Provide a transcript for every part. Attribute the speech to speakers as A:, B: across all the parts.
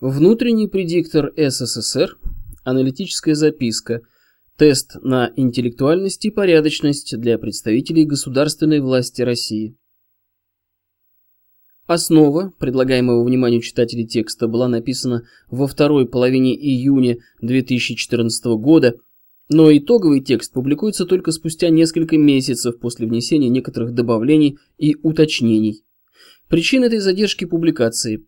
A: Внутренний предиктор СССР, аналитическая записка, тест на интеллектуальность и порядочность для представителей государственной власти России. Основа предлагаемого вниманию читателей текста была написана во второй половине июня 2014 года, но итоговый текст публикуется только спустя несколько месяцев после внесения некоторых добавлений и уточнений. Причина этой задержки публикации.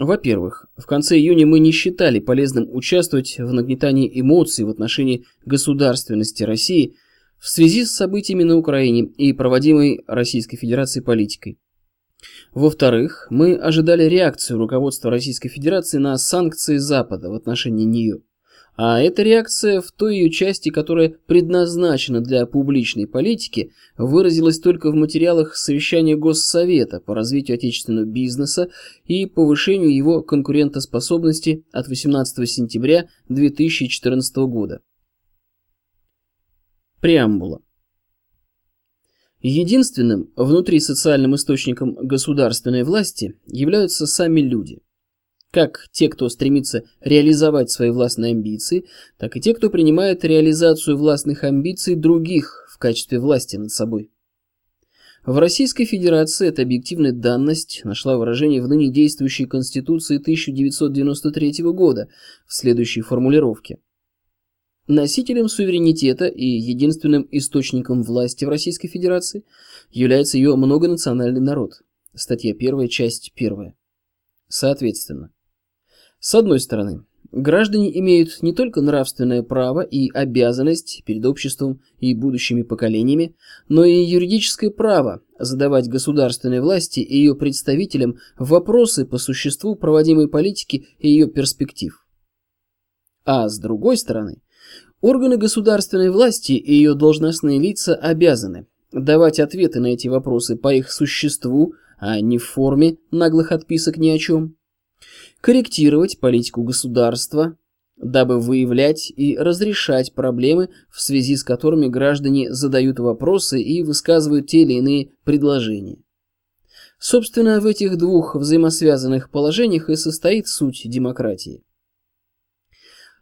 A: Во-первых, в конце июня мы не считали полезным участвовать в нагнетании эмоций в отношении государственности России в связи с событиями на Украине и проводимой Российской Федерацией политикой. Во-вторых, мы ожидали реакцию руководства Российской Федерации на санкции Запада в отношении нее. А эта реакция в той ее части, которая предназначена для публичной политики, выразилась только в материалах совещания Госсовета по развитию отечественного бизнеса и повышению его конкурентоспособности от 18 сентября 2014 года. Преамбула. Единственным внутри социальным источником государственной власти являются сами люди. Как те, кто стремится реализовать свои властные амбиции, так и те, кто принимает реализацию властных амбиций других в качестве власти над собой. В Российской Федерации эта объективная данность нашла выражение в ныне действующей Конституции 1993 года в следующей формулировке. Носителем суверенитета и единственным источником власти в Российской Федерации является ее многонациональный народ. Статья 1, часть 1. Соответственно, с одной стороны, граждане имеют не только нравственное право и обязанность перед обществом и будущими поколениями, но и юридическое право задавать государственной власти и ее представителям вопросы по существу проводимой политики и ее перспектив. А с другой стороны, Органы государственной власти и ее должностные лица обязаны давать ответы на эти вопросы по их существу, а не в форме наглых отписок ни о чем, корректировать политику государства, дабы выявлять и разрешать проблемы, в связи с которыми граждане задают вопросы и высказывают те или иные предложения. Собственно, в этих двух взаимосвязанных положениях и состоит суть демократии.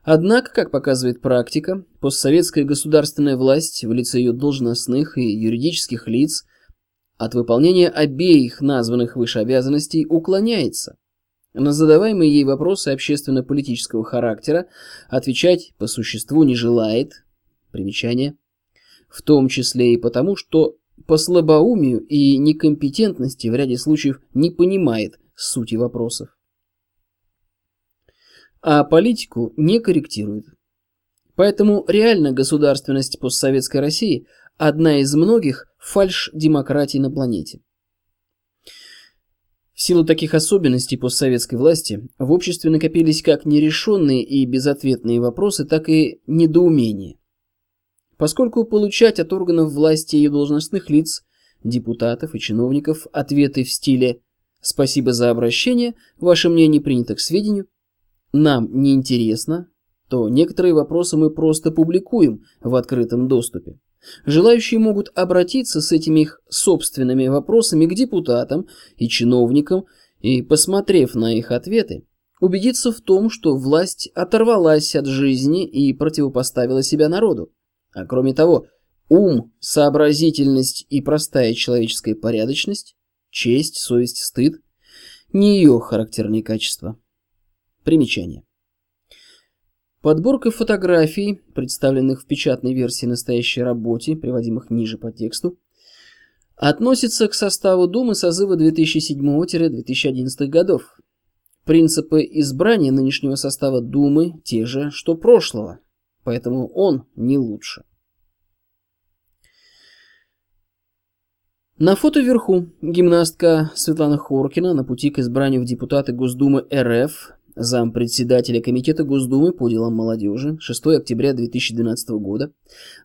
A: Однако, как показывает практика, постсоветская государственная власть в лице ее должностных и юридических лиц от выполнения обеих названных выше обязанностей уклоняется. На задаваемые ей вопросы общественно-политического характера отвечать по существу не желает. Примечание. В том числе и потому, что по слабоумию и некомпетентности в ряде случаев не понимает сути вопросов а политику не корректирует. Поэтому реально государственность постсоветской России – одна из многих фальш-демократий на планете. Силу таких особенностей постсоветской власти в обществе накопились как нерешенные и безответные вопросы, так и недоумения. Поскольку получать от органов власти и должностных лиц, депутатов и чиновников ответы в стиле «Спасибо за обращение, ваше мнение принято к сведению» нам не интересно, то некоторые вопросы мы просто публикуем в открытом доступе. Желающие могут обратиться с этими их собственными вопросами к депутатам и чиновникам и, посмотрев на их ответы, убедиться в том, что власть оторвалась от жизни и противопоставила себя народу. А кроме того, ум, сообразительность и простая человеческая порядочность, честь, совесть, стыд – не ее характерные качества. Примечание. Подборка фотографий, представленных в печатной версии настоящей работе, приводимых ниже по тексту, относится к составу Думы созыва 2007-2011 годов. Принципы избрания нынешнего состава Думы те же, что прошлого, поэтому он не лучше. На фото вверху гимнастка Светлана Хоркина на пути к избранию в депутаты Госдумы РФ зампредседателя Комитета Госдумы по делам молодежи 6 октября 2012 года,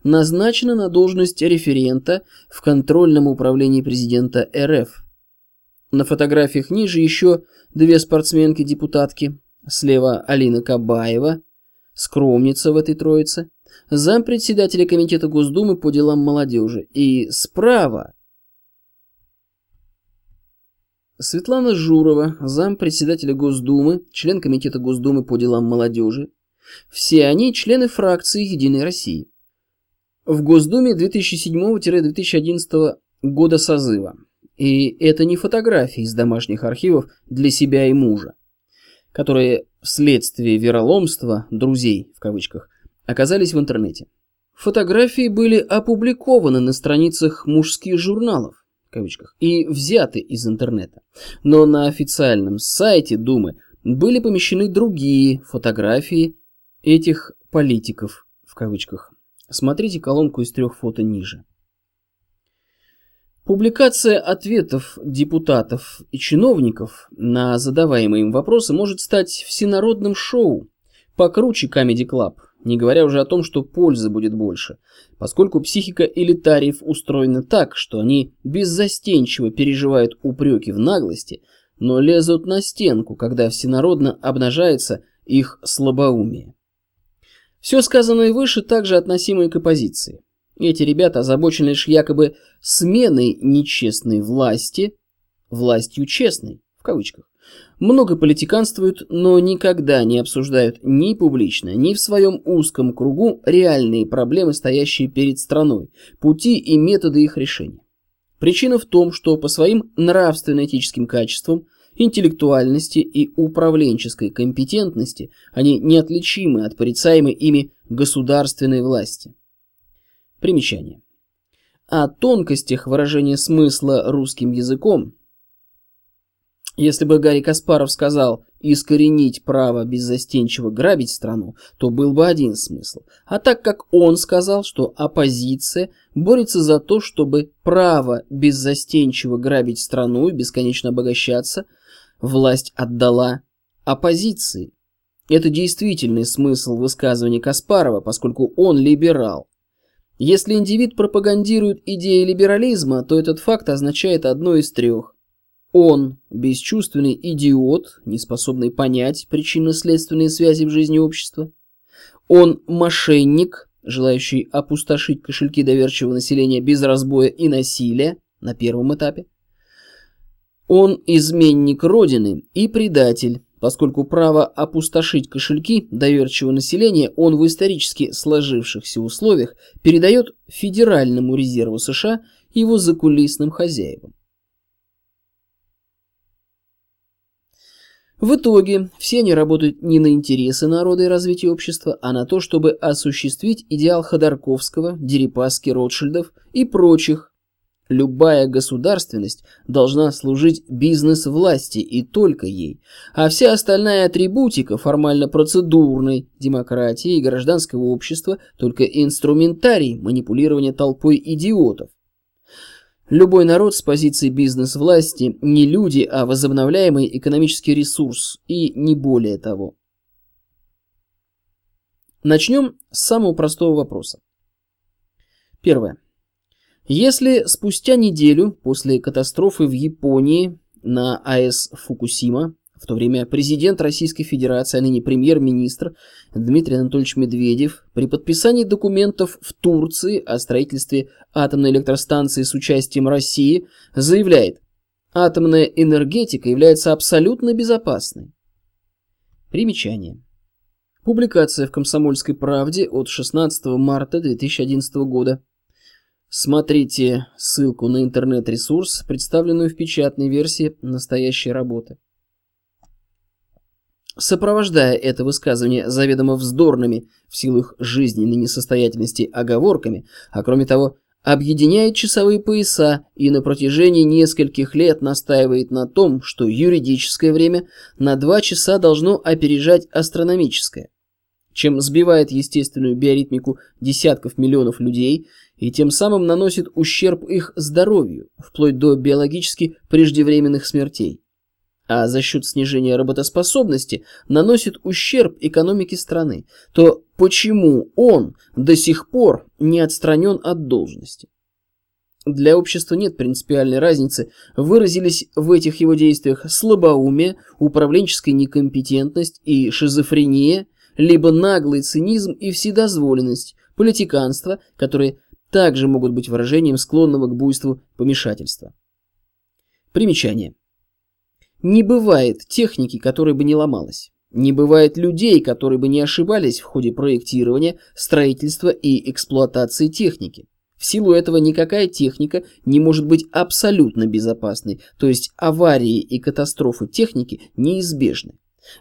A: назначена на должность референта в контрольном управлении президента РФ. На фотографиях ниже еще две спортсменки-депутатки. Слева Алина Кабаева, скромница в этой троице, зампредседателя Комитета Госдумы по делам молодежи. И справа Светлана Журова, зам председателя Госдумы, член Комитета Госдумы по делам молодежи. Все они члены фракции «Единой России». В Госдуме 2007-2011 года созыва. И это не фотографии из домашних архивов для себя и мужа, которые вследствие вероломства «друзей» в кавычках оказались в интернете. Фотографии были опубликованы на страницах мужских журналов кавычках, и взяты из интернета. Но на официальном сайте Думы были помещены другие фотографии этих политиков в кавычках. Смотрите колонку из трех фото ниже. Публикация ответов депутатов и чиновников на задаваемые им вопросы может стать всенародным шоу, покруче Comedy Club, не говоря уже о том, что пользы будет больше, поскольку психика элитариев устроена так, что они беззастенчиво переживают упреки в наглости, но лезут на стенку, когда всенародно обнажается их слабоумие. Все сказанное выше также относимо и к оппозиции. Эти ребята озабочены лишь якобы сменой нечестной власти, властью честной, в кавычках. Много политиканствуют, но никогда не обсуждают ни публично, ни в своем узком кругу реальные проблемы, стоящие перед страной, пути и методы их решения. Причина в том, что по своим нравственно-этическим качествам, интеллектуальности и управленческой компетентности они неотличимы от порицаемой ими государственной власти. Примечание. О тонкостях выражения смысла русским языком если бы Гарри Каспаров сказал «искоренить право беззастенчиво грабить страну», то был бы один смысл. А так как он сказал, что оппозиция борется за то, чтобы право беззастенчиво грабить страну и бесконечно обогащаться, власть отдала оппозиции. Это действительный смысл высказывания Каспарова, поскольку он либерал. Если индивид пропагандирует идеи либерализма, то этот факт означает одно из трех. Он – бесчувственный идиот, не способный понять причинно-следственные связи в жизни общества. Он – мошенник, желающий опустошить кошельки доверчивого населения без разбоя и насилия на первом этапе. Он – изменник Родины и предатель, поскольку право опустошить кошельки доверчивого населения он в исторически сложившихся условиях передает Федеральному резерву США и его закулисным хозяевам. В итоге все они работают не на интересы народа и развития общества, а на то, чтобы осуществить идеал Ходорковского, Дерипаски, Ротшильдов и прочих. Любая государственность должна служить бизнес-власти и только ей, а вся остальная атрибутика формально-процедурной демократии и гражданского общества только инструментарий манипулирования толпой идиотов. Любой народ с позиции бизнес-власти не люди, а возобновляемый экономический ресурс, и не более того. Начнем с самого простого вопроса. Первое. Если спустя неделю после катастрофы в Японии на АЭС Фукусима в то время президент Российской Федерации, а ныне премьер-министр Дмитрий Анатольевич Медведев при подписании документов в Турции о строительстве атомной электростанции с участием России заявляет, атомная энергетика является абсолютно безопасной. Примечание. Публикация в «Комсомольской правде» от 16 марта 2011 года. Смотрите ссылку на интернет-ресурс, представленную в печатной версии настоящей работы. Сопровождая это высказывание заведомо вздорными в силах жизненной несостоятельности оговорками, а кроме того, объединяет часовые пояса и на протяжении нескольких лет настаивает на том, что юридическое время на два часа должно опережать астрономическое, чем сбивает естественную биоритмику десятков миллионов людей и тем самым наносит ущерб их здоровью, вплоть до биологически преждевременных смертей а за счет снижения работоспособности наносит ущерб экономике страны, то почему он до сих пор не отстранен от должности? Для общества нет принципиальной разницы, выразились в этих его действиях слабоумие, управленческая некомпетентность и шизофрения, либо наглый цинизм и вседозволенность, политиканство, которые также могут быть выражением склонного к буйству помешательства. Примечание. Не бывает техники, которая бы не ломалась. Не бывает людей, которые бы не ошибались в ходе проектирования, строительства и эксплуатации техники. В силу этого никакая техника не может быть абсолютно безопасной, то есть аварии и катастрофы техники неизбежны.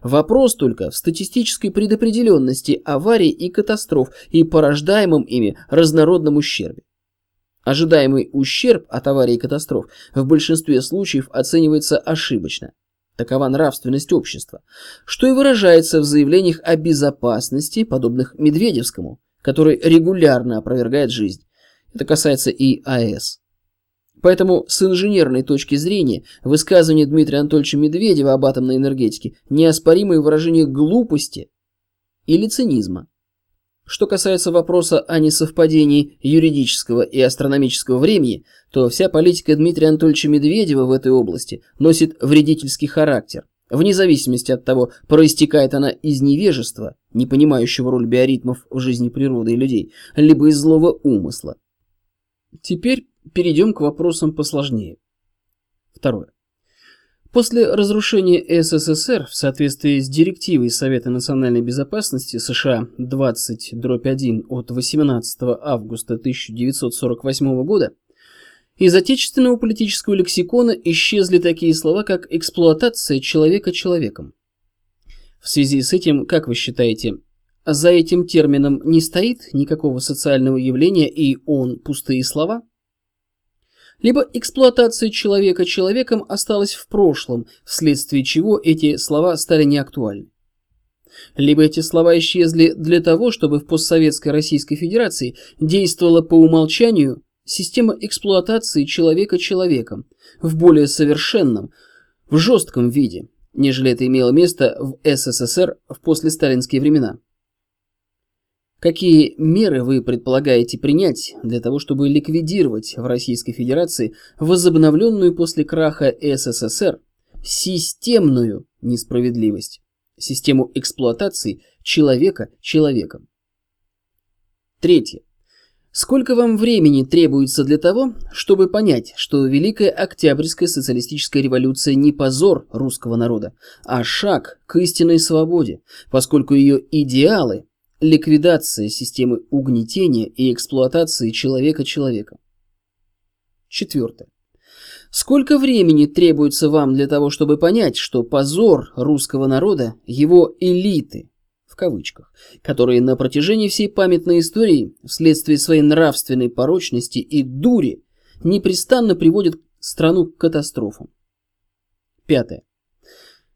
A: Вопрос только в статистической предопределенности аварий и катастроф и порождаемом ими разнородном ущербе. Ожидаемый ущерб от аварий и катастроф в большинстве случаев оценивается ошибочно. Такова нравственность общества, что и выражается в заявлениях о безопасности, подобных Медведевскому, который регулярно опровергает жизнь. Это касается и АЭС. Поэтому с инженерной точки зрения высказывание Дмитрия Анатольевича Медведева об атомной энергетике неоспоримое выражение глупости или цинизма. Что касается вопроса о несовпадении юридического и астрономического времени, то вся политика Дмитрия Анатольевича Медведева в этой области носит вредительский характер, вне зависимости от того, проистекает она из невежества, не понимающего роль биоритмов в жизни природы и людей, либо из злого умысла. Теперь перейдем к вопросам посложнее. Второе. После разрушения СССР в соответствии с директивой Совета национальной безопасности США 20-1 от 18 августа 1948 года из отечественного политического лексикона исчезли такие слова, как эксплуатация человека человеком. В связи с этим, как вы считаете, за этим термином не стоит никакого социального явления и он пустые слова? Либо эксплуатация человека человеком осталась в прошлом, вследствие чего эти слова стали неактуальны. Либо эти слова исчезли для того, чтобы в постсоветской Российской Федерации действовала по умолчанию система эксплуатации человека человеком в более совершенном, в жестком виде, нежели это имело место в СССР в послесталинские времена. Какие меры вы предполагаете принять для того, чтобы ликвидировать в Российской Федерации возобновленную после краха СССР системную несправедливость, систему эксплуатации человека человеком? Третье. Сколько вам времени требуется для того, чтобы понять, что Великая Октябрьская социалистическая революция не позор русского народа, а шаг к истинной свободе, поскольку ее идеалы Ликвидация системы угнетения и эксплуатации человека человеком. Четвертое. Сколько времени требуется вам для того, чтобы понять, что позор русского народа, его элиты, в кавычках, которые на протяжении всей памятной истории вследствие своей нравственной порочности и дури непрестанно приводят страну к катастрофам. Пятое.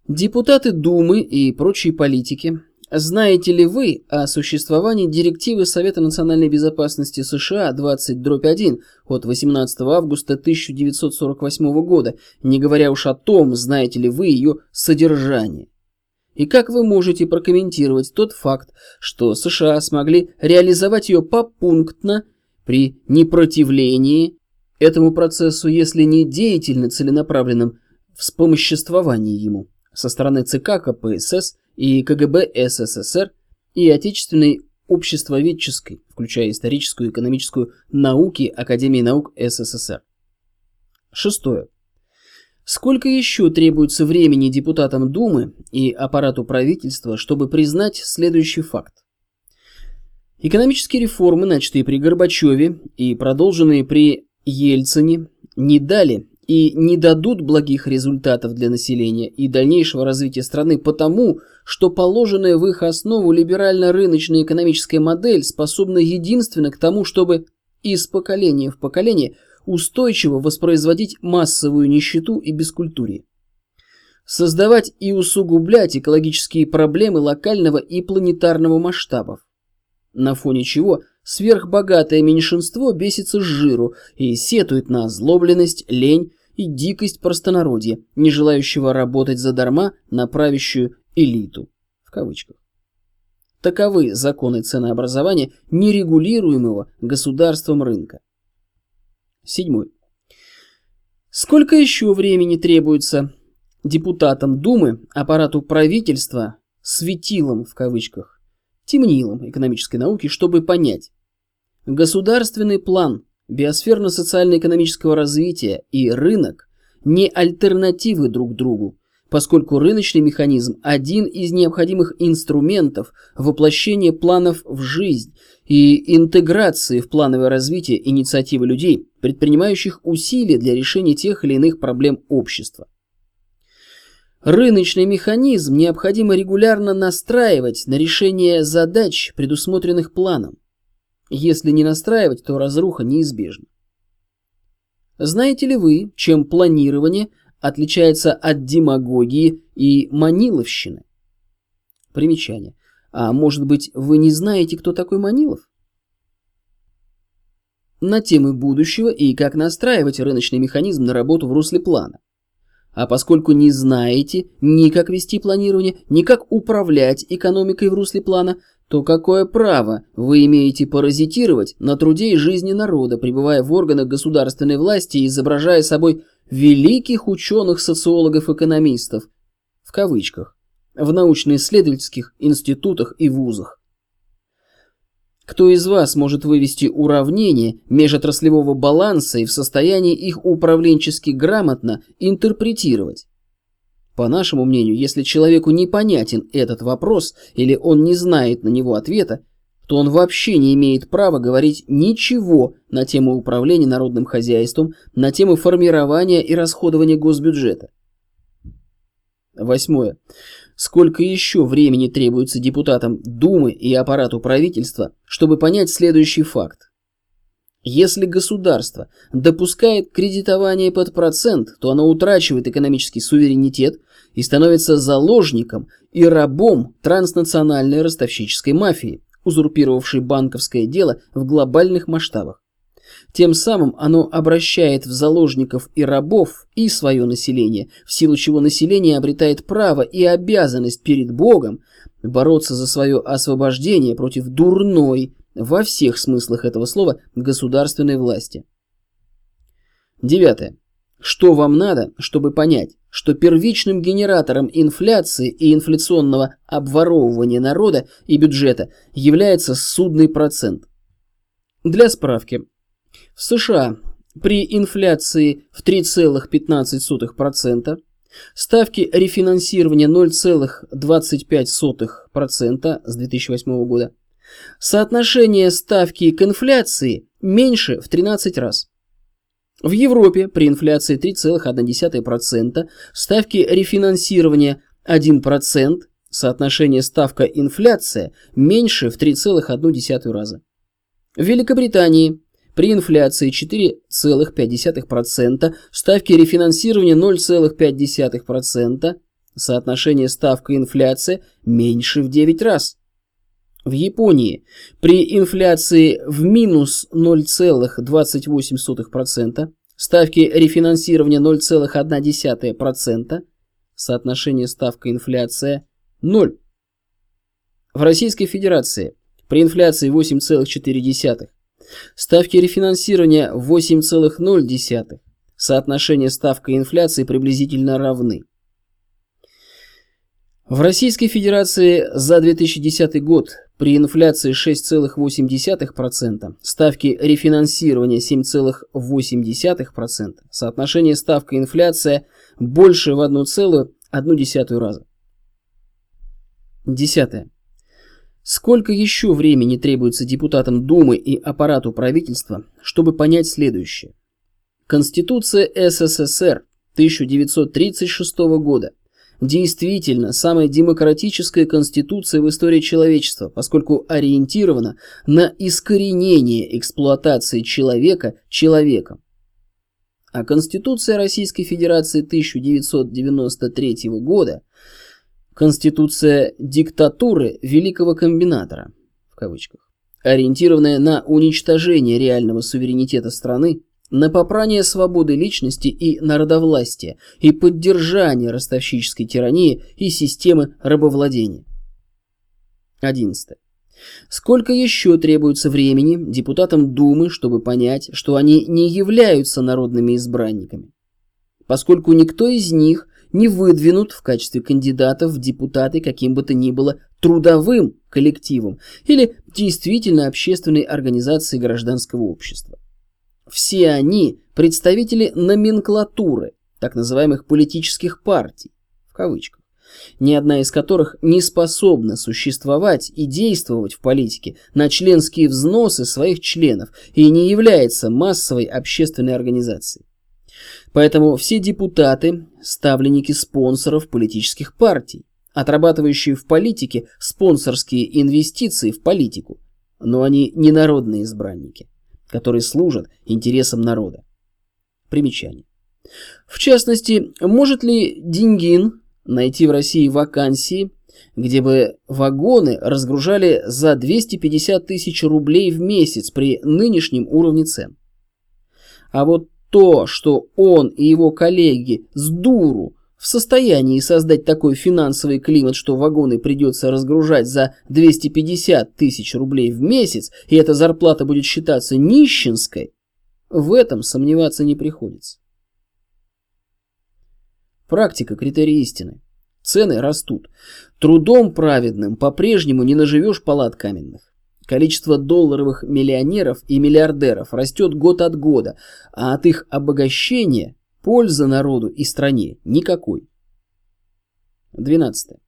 A: Депутаты Думы и прочие политики знаете ли вы о существовании директивы Совета национальной безопасности США 20-1 от 18 августа 1948 года, не говоря уж о том, знаете ли вы ее содержание? И как вы можете прокомментировать тот факт, что США смогли реализовать ее попунктно при непротивлении этому процессу, если не деятельно целенаправленном вспомоществовании ему со стороны ЦК КПСС и КГБ СССР, и отечественной обществоведческой, включая историческую и экономическую науки Академии наук СССР. Шестое. Сколько еще требуется времени депутатам Думы и аппарату правительства, чтобы признать следующий факт? Экономические реформы, начатые при Горбачеве и продолженные при Ельцине, не дали и не дадут благих результатов для населения и дальнейшего развития страны потому, что положенная в их основу либерально-рыночная экономическая модель способна единственно к тому, чтобы из поколения в поколение устойчиво воспроизводить массовую нищету и бескультурие. Создавать и усугублять экологические проблемы локального и планетарного масштабов. На фоне чего сверхбогатое меньшинство бесится с жиру и сетует на озлобленность, лень, и дикость простонародья, не желающего работать задарма на правящую элиту. В кавычках. Таковы законы ценообразования нерегулируемого государством рынка. Седьмой. Сколько еще времени требуется депутатам Думы, аппарату правительства, светилом в кавычках, темнилом экономической науки, чтобы понять, государственный план биосферно-социально-экономического развития и рынок не альтернативы друг другу, поскольку рыночный механизм – один из необходимых инструментов воплощения планов в жизнь и интеграции в плановое развитие инициативы людей, предпринимающих усилия для решения тех или иных проблем общества. Рыночный механизм необходимо регулярно настраивать на решение задач, предусмотренных планом. Если не настраивать, то разруха неизбежна. Знаете ли вы, чем планирование отличается от демагогии и маниловщины? Примечание. А может быть, вы не знаете, кто такой Манилов? На темы будущего и как настраивать рыночный механизм на работу в русле плана. А поскольку не знаете ни как вести планирование, ни как управлять экономикой в русле плана, то какое право вы имеете паразитировать на труде и жизни народа, пребывая в органах государственной власти и изображая собой великих ученых-социологов-экономистов, в кавычках, в научно-исследовательских институтах и вузах? Кто из вас может вывести уравнение межотраслевого баланса и в состоянии их управленчески грамотно интерпретировать? По нашему мнению, если человеку непонятен этот вопрос или он не знает на него ответа, то он вообще не имеет права говорить ничего на тему управления народным хозяйством, на тему формирования и расходования госбюджета. Восьмое. Сколько еще времени требуется депутатам Думы и аппарату правительства, чтобы понять следующий факт? Если государство допускает кредитование под процент, то оно утрачивает экономический суверенитет и становится заложником и рабом транснациональной ростовщической мафии, узурпировавшей банковское дело в глобальных масштабах. Тем самым оно обращает в заложников и рабов и свое население, в силу чего население обретает право и обязанность перед Богом бороться за свое освобождение против дурной, во всех смыслах этого слова государственной власти. Девятое. Что вам надо, чтобы понять, что первичным генератором инфляции и инфляционного обворовывания народа и бюджета является судный процент? Для справки. В США при инфляции в 3,15% ставки рефинансирования 0,25% с 2008 года Соотношение ставки к инфляции меньше в 13 раз. В Европе при инфляции 3,1%, ставки рефинансирования 1%, соотношение ставка-инфляция меньше в 3,1 раза. В Великобритании при инфляции 4,5%, ставки рефинансирования 0,5%, соотношение ставка-инфляция меньше в 9 раз. В Японии при инфляции в минус 0,28%, ставки рефинансирования 0,1%, соотношение ставка-инфляция 0. В Российской Федерации при инфляции 8,4%, ставки рефинансирования 8,0%, соотношение ставка инфляции приблизительно равны. В Российской Федерации за 2010 год при инфляции 6,8%, ставки рефинансирования 7,8%, соотношение ставка-инфляция больше в 1,1 раза. Десятое. Сколько еще времени требуется депутатам Думы и аппарату правительства, чтобы понять следующее? Конституция СССР 1936 года действительно самая демократическая конституция в истории человечества, поскольку ориентирована на искоренение эксплуатации человека человеком. А Конституция Российской Федерации 1993 года – Конституция диктатуры великого комбинатора, в кавычках, ориентированная на уничтожение реального суверенитета страны, на попрание свободы личности и народовластия и поддержание ростовщической тирании и системы рабовладения. 11. Сколько еще требуется времени депутатам Думы, чтобы понять, что они не являются народными избранниками? Поскольку никто из них не выдвинут в качестве кандидатов в депутаты каким бы то ни было трудовым коллективом или действительно общественной организацией гражданского общества. Все они представители номенклатуры, так называемых политических партий, в кавычках, ни одна из которых не способна существовать и действовать в политике на членские взносы своих членов и не является массовой общественной организацией. Поэтому все депутаты – ставленники спонсоров политических партий, отрабатывающие в политике спонсорские инвестиции в политику, но они не народные избранники, которые служат интересам народа. Примечание. В частности, может ли Дингин найти в России вакансии, где бы вагоны разгружали за 250 тысяч рублей в месяц при нынешнем уровне цен? А вот то, что он и его коллеги с дуру в состоянии создать такой финансовый климат, что вагоны придется разгружать за 250 тысяч рублей в месяц, и эта зарплата будет считаться нищенской, в этом сомневаться не приходится. Практика – критерий истины. Цены растут. Трудом праведным по-прежнему не наживешь палат каменных. Количество долларовых миллионеров и миллиардеров растет год от года, а от их обогащения пользы народу и стране никакой. 12.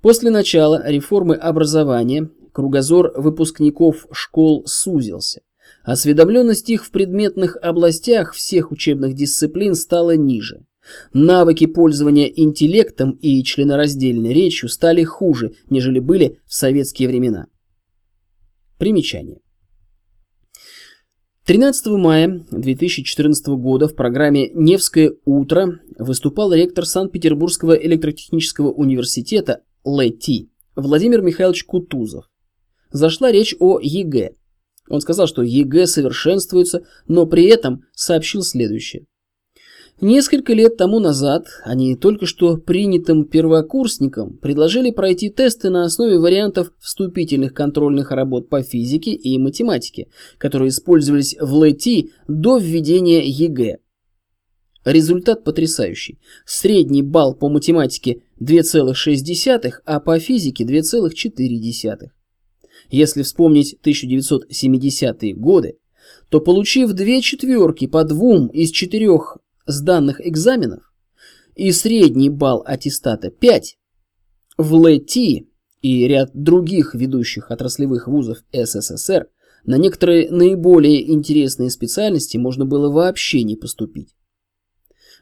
A: После начала реформы образования кругозор выпускников школ сузился. Осведомленность их в предметных областях всех учебных дисциплин стала ниже. Навыки пользования интеллектом и членораздельной речью стали хуже, нежели были в советские времена. Примечание. 13 мая 2014 года в программе «Невское утро» выступал ректор Санкт-Петербургского электротехнического университета ЛЭТИ Владимир Михайлович Кутузов. Зашла речь о ЕГЭ. Он сказал, что ЕГЭ совершенствуется, но при этом сообщил следующее. Несколько лет тому назад они только что принятым первокурсникам предложили пройти тесты на основе вариантов вступительных контрольных работ по физике и математике, которые использовались в ЛЭТИ до введения ЕГЭ. Результат потрясающий. Средний балл по математике 2,6, а по физике 2,4. Если вспомнить 1970-е годы, то получив две четверки по двум из четырех с данных экзаменов и средний балл аттестата 5, в ЛЭТИ и ряд других ведущих отраслевых вузов СССР на некоторые наиболее интересные специальности можно было вообще не поступить.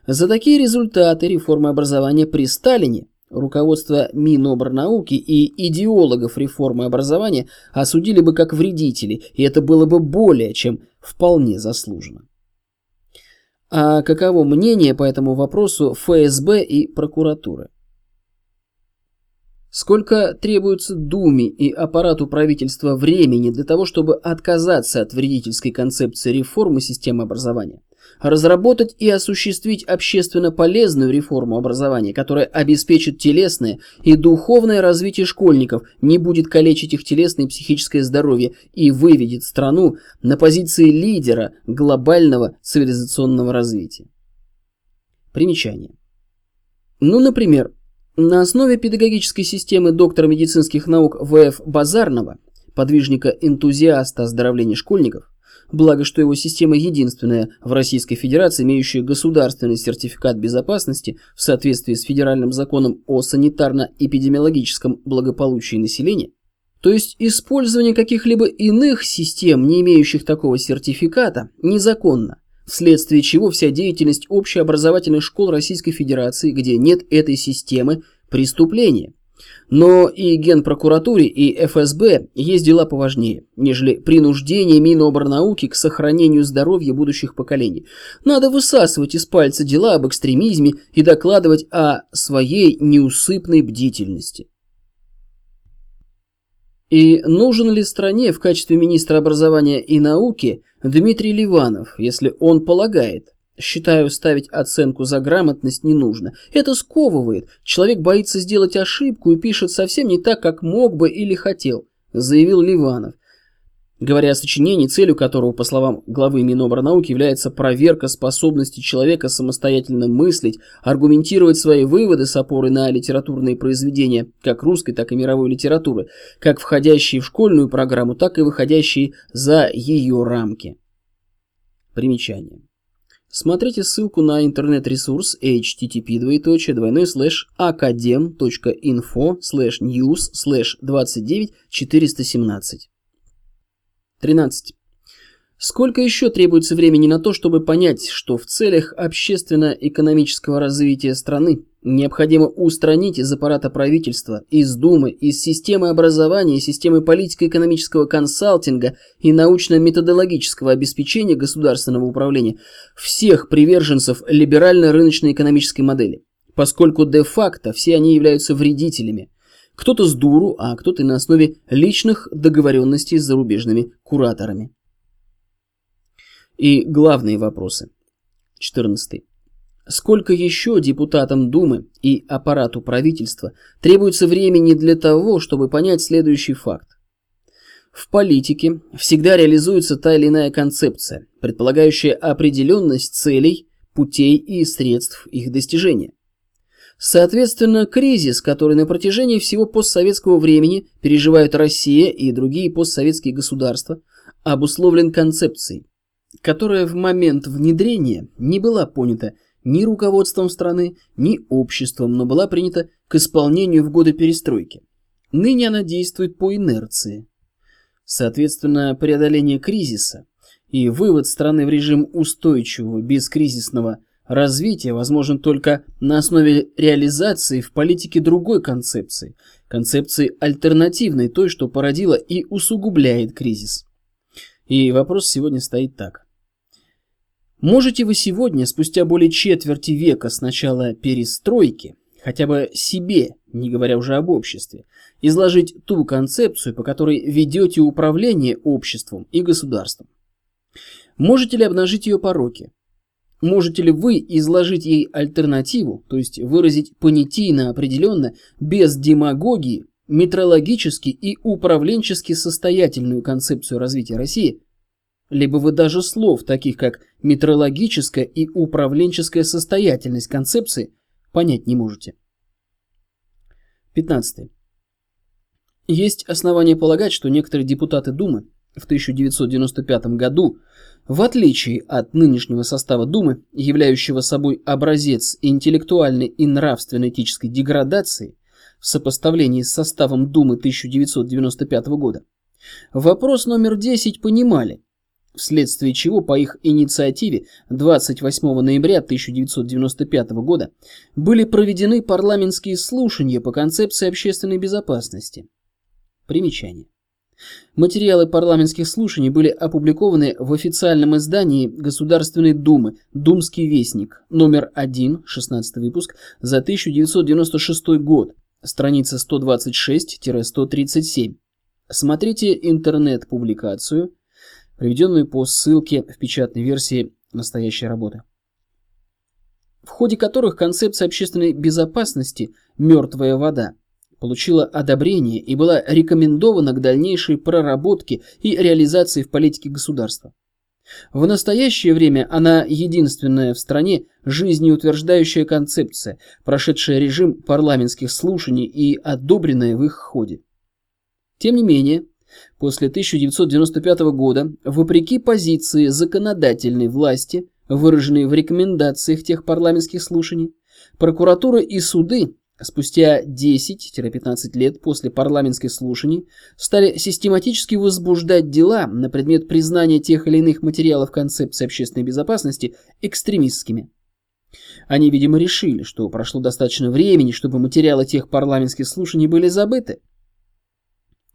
A: За такие результаты реформы образования при Сталине руководство Минобрнауки и идеологов реформы образования осудили бы как вредители, и это было бы более чем вполне заслуженно. А каково мнение по этому вопросу ФСБ и прокуратуры? Сколько требуется Думе и аппарату правительства времени для того, чтобы отказаться от вредительской концепции реформы системы образования? Разработать и осуществить общественно полезную реформу образования, которая обеспечит телесное и духовное развитие школьников, не будет калечить их телесное и психическое здоровье и выведет страну на позиции лидера глобального цивилизационного развития. Примечание. Ну, например, на основе педагогической системы доктора медицинских наук В.Ф. Базарного, подвижника-энтузиаста оздоровления школьников, благо что его система единственная в Российской Федерации, имеющая государственный сертификат безопасности в соответствии с федеральным законом о санитарно-эпидемиологическом благополучии населения, то есть использование каких-либо иных систем, не имеющих такого сертификата, незаконно, вследствие чего вся деятельность общеобразовательных школ Российской Федерации, где нет этой системы, преступление. Но и Генпрокуратуре, и ФСБ есть дела поважнее, нежели принуждение Миноборнауки к сохранению здоровья будущих поколений. Надо высасывать из пальца дела об экстремизме и докладывать о своей неусыпной бдительности. И нужен ли стране в качестве министра образования и науки Дмитрий Ливанов, если он полагает, Считаю, ставить оценку за грамотность не нужно. Это сковывает. Человек боится сделать ошибку и пишет совсем не так, как мог бы или хотел, заявил Ливанов. Говоря о сочинении, целью которого, по словам главы Минобрнауки, является проверка способности человека самостоятельно мыслить, аргументировать свои выводы с опорой на литературные произведения, как русской, так и мировой литературы, как входящие в школьную программу, так и выходящие за ее рамки. Примечание. Смотрите ссылку на интернет-ресурс http двоеточие слэш academ.info слэш news слэш 29 417. 13. Сколько еще требуется времени на то, чтобы понять, что в целях общественно-экономического развития страны необходимо устранить из аппарата правительства, из Думы, из системы образования, системы политико-экономического консалтинга и научно-методологического обеспечения государственного управления всех приверженцев либерально-рыночной экономической модели, поскольку де-факто все они являются вредителями, кто-то с дуру, а кто-то на основе личных договоренностей с зарубежными кураторами. И главные вопросы. 14. Сколько еще депутатам Думы и аппарату правительства требуется времени для того, чтобы понять следующий факт? В политике всегда реализуется та или иная концепция, предполагающая определенность целей, путей и средств их достижения. Соответственно, кризис, который на протяжении всего постсоветского времени переживают Россия и другие постсоветские государства, обусловлен концепцией, которая в момент внедрения не была понята ни руководством страны, ни обществом, но была принята к исполнению в годы перестройки. Ныне она действует по инерции. Соответственно, преодоление кризиса и вывод страны в режим устойчивого бескризисного развития возможен только на основе реализации в политике другой концепции, концепции альтернативной той, что породила и усугубляет кризис. И вопрос сегодня стоит так. Можете вы сегодня, спустя более четверти века с начала перестройки, хотя бы себе, не говоря уже об обществе, изложить ту концепцию, по которой ведете управление обществом и государством? Можете ли обнажить ее пороки? Можете ли вы изложить ей альтернативу, то есть выразить понятийно определенно, без демагогии, метрологически и управленчески состоятельную концепцию развития России, либо вы даже слов, таких как метрологическая и управленческая состоятельность концепции, понять не можете. 15. Есть основания полагать, что некоторые депутаты Думы в 1995 году, в отличие от нынешнего состава Думы, являющего собой образец интеллектуальной и нравственно-этической деградации, в сопоставлении с составом Думы 1995 года. Вопрос номер 10 понимали, вследствие чего по их инициативе 28 ноября 1995 года были проведены парламентские слушания по концепции общественной безопасности. Примечание. Материалы парламентских слушаний были опубликованы в официальном издании Государственной Думы «Думский вестник» номер 1, 16 выпуск, за 1996 год, страница 126-137. Смотрите интернет-публикацию, приведенную по ссылке в печатной версии настоящей работы, в ходе которых концепция общественной безопасности «мертвая вода» получила одобрение и была рекомендована к дальнейшей проработке и реализации в политике государства. В настоящее время она единственная в стране жизнеутверждающая концепция, прошедшая режим парламентских слушаний и одобренная в их ходе. Тем не менее, после 1995 года, вопреки позиции законодательной власти, выраженной в рекомендациях тех парламентских слушаний, прокуратура и суды спустя 10-15 лет после парламентских слушаний стали систематически возбуждать дела на предмет признания тех или иных материалов концепции общественной безопасности экстремистскими. Они, видимо, решили, что прошло достаточно времени, чтобы материалы тех парламентских слушаний были забыты.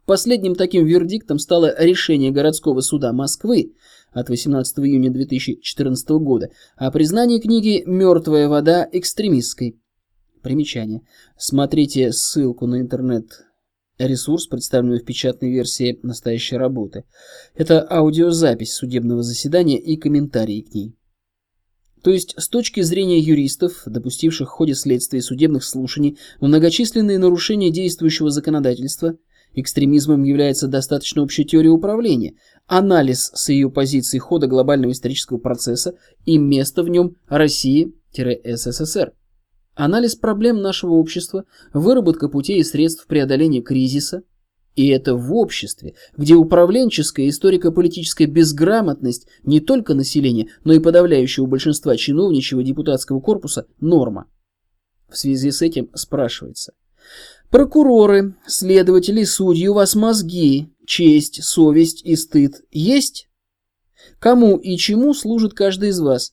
A: Последним таким вердиктом стало решение городского суда Москвы от 18 июня 2014 года о признании книги «Мертвая вода» экстремистской. Примечание. Смотрите ссылку на интернет ресурс, представленный в печатной версии настоящей работы. Это аудиозапись судебного заседания и комментарии к ней. То есть, с точки зрения юристов, допустивших в ходе следствия судебных слушаний многочисленные нарушения действующего законодательства, экстремизмом является достаточно общая теория управления, анализ с ее позиции хода глобального исторического процесса и место в нем России-СССР. Анализ проблем нашего общества, выработка путей и средств преодоления кризиса И это в обществе, где управленческая и историко-политическая безграмотность не только населения, но и подавляющего большинства чиновничьего депутатского корпуса – норма. В связи с этим спрашивается. Прокуроры, следователи, судьи, у вас мозги, честь, совесть и стыд есть? Кому и чему служит каждый из вас?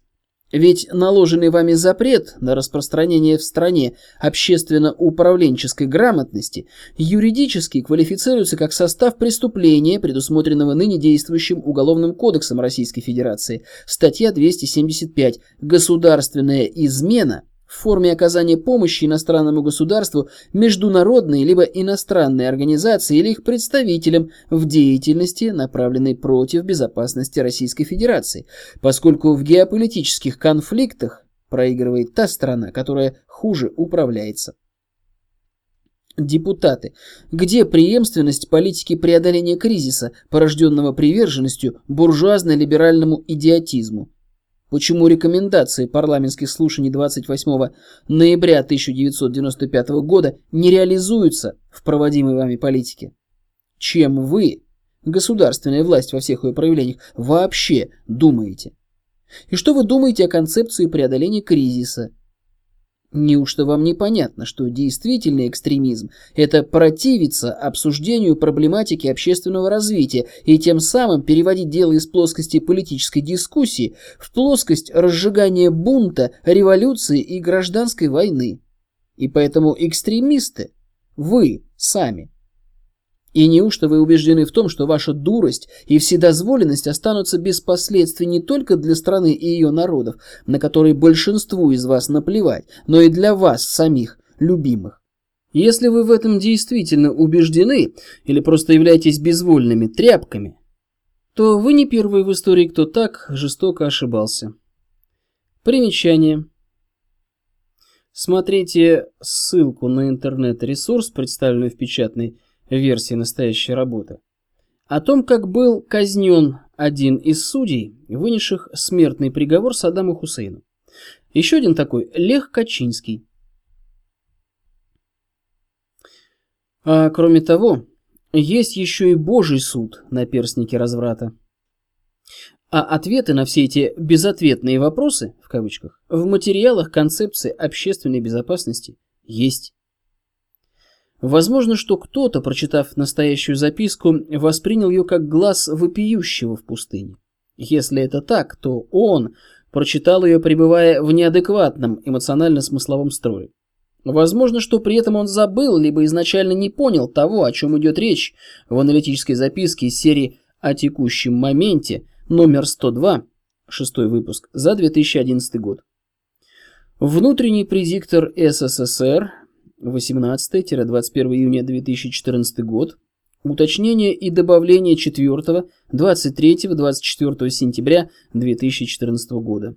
A: Ведь наложенный вами запрет на распространение в стране общественно-управленческой грамотности юридически квалифицируется как состав преступления, предусмотренного ныне действующим Уголовным кодексом Российской Федерации, статья 275 «Государственная измена» в форме оказания помощи иностранному государству международной либо иностранной организации или их представителям в деятельности, направленной против безопасности Российской Федерации, поскольку в геополитических конфликтах проигрывает та страна, которая хуже управляется. Депутаты. Где преемственность политики преодоления кризиса, порожденного приверженностью буржуазно-либеральному идиотизму? Почему рекомендации парламентских слушаний 28 ноября 1995 года не реализуются в проводимой вами политике? Чем вы, государственная власть во всех ее проявлениях, вообще думаете? И что вы думаете о концепции преодоления кризиса? Неужто вам непонятно, что действительный экстремизм – это противиться обсуждению проблематики общественного развития и тем самым переводить дело из плоскости политической дискуссии в плоскость разжигания бунта, революции и гражданской войны? И поэтому экстремисты – вы сами. И неужто вы убеждены в том, что ваша дурость и вседозволенность останутся без последствий не только для страны и ее народов, на которые большинству из вас наплевать, но и для вас самих, любимых? Если вы в этом действительно убеждены или просто являетесь безвольными тряпками, то вы не первый в истории, кто так жестоко ошибался. Примечание. Смотрите ссылку на интернет-ресурс, представленный в печатной версии настоящей работы, о том, как был казнен один из судей, вынесших смертный приговор Саддаму Хусейну. Еще один такой – Лех Качинский. А кроме того, есть еще и Божий суд на перстнике разврата. А ответы на все эти безответные вопросы, в кавычках, в материалах концепции общественной безопасности есть. Возможно, что кто-то, прочитав настоящую записку, воспринял ее как глаз вопиющего в пустыне. Если это так, то он прочитал ее, пребывая в неадекватном эмоционально-смысловом строе. Возможно, что при этом он забыл, либо изначально не понял того, о чем идет речь в аналитической записке из серии «О текущем моменте» номер 102, шестой выпуск, за 2011 год. Внутренний предиктор СССР 18-21 июня 2014 год, уточнение и добавление 4, 23, 24 сентября 2014 года.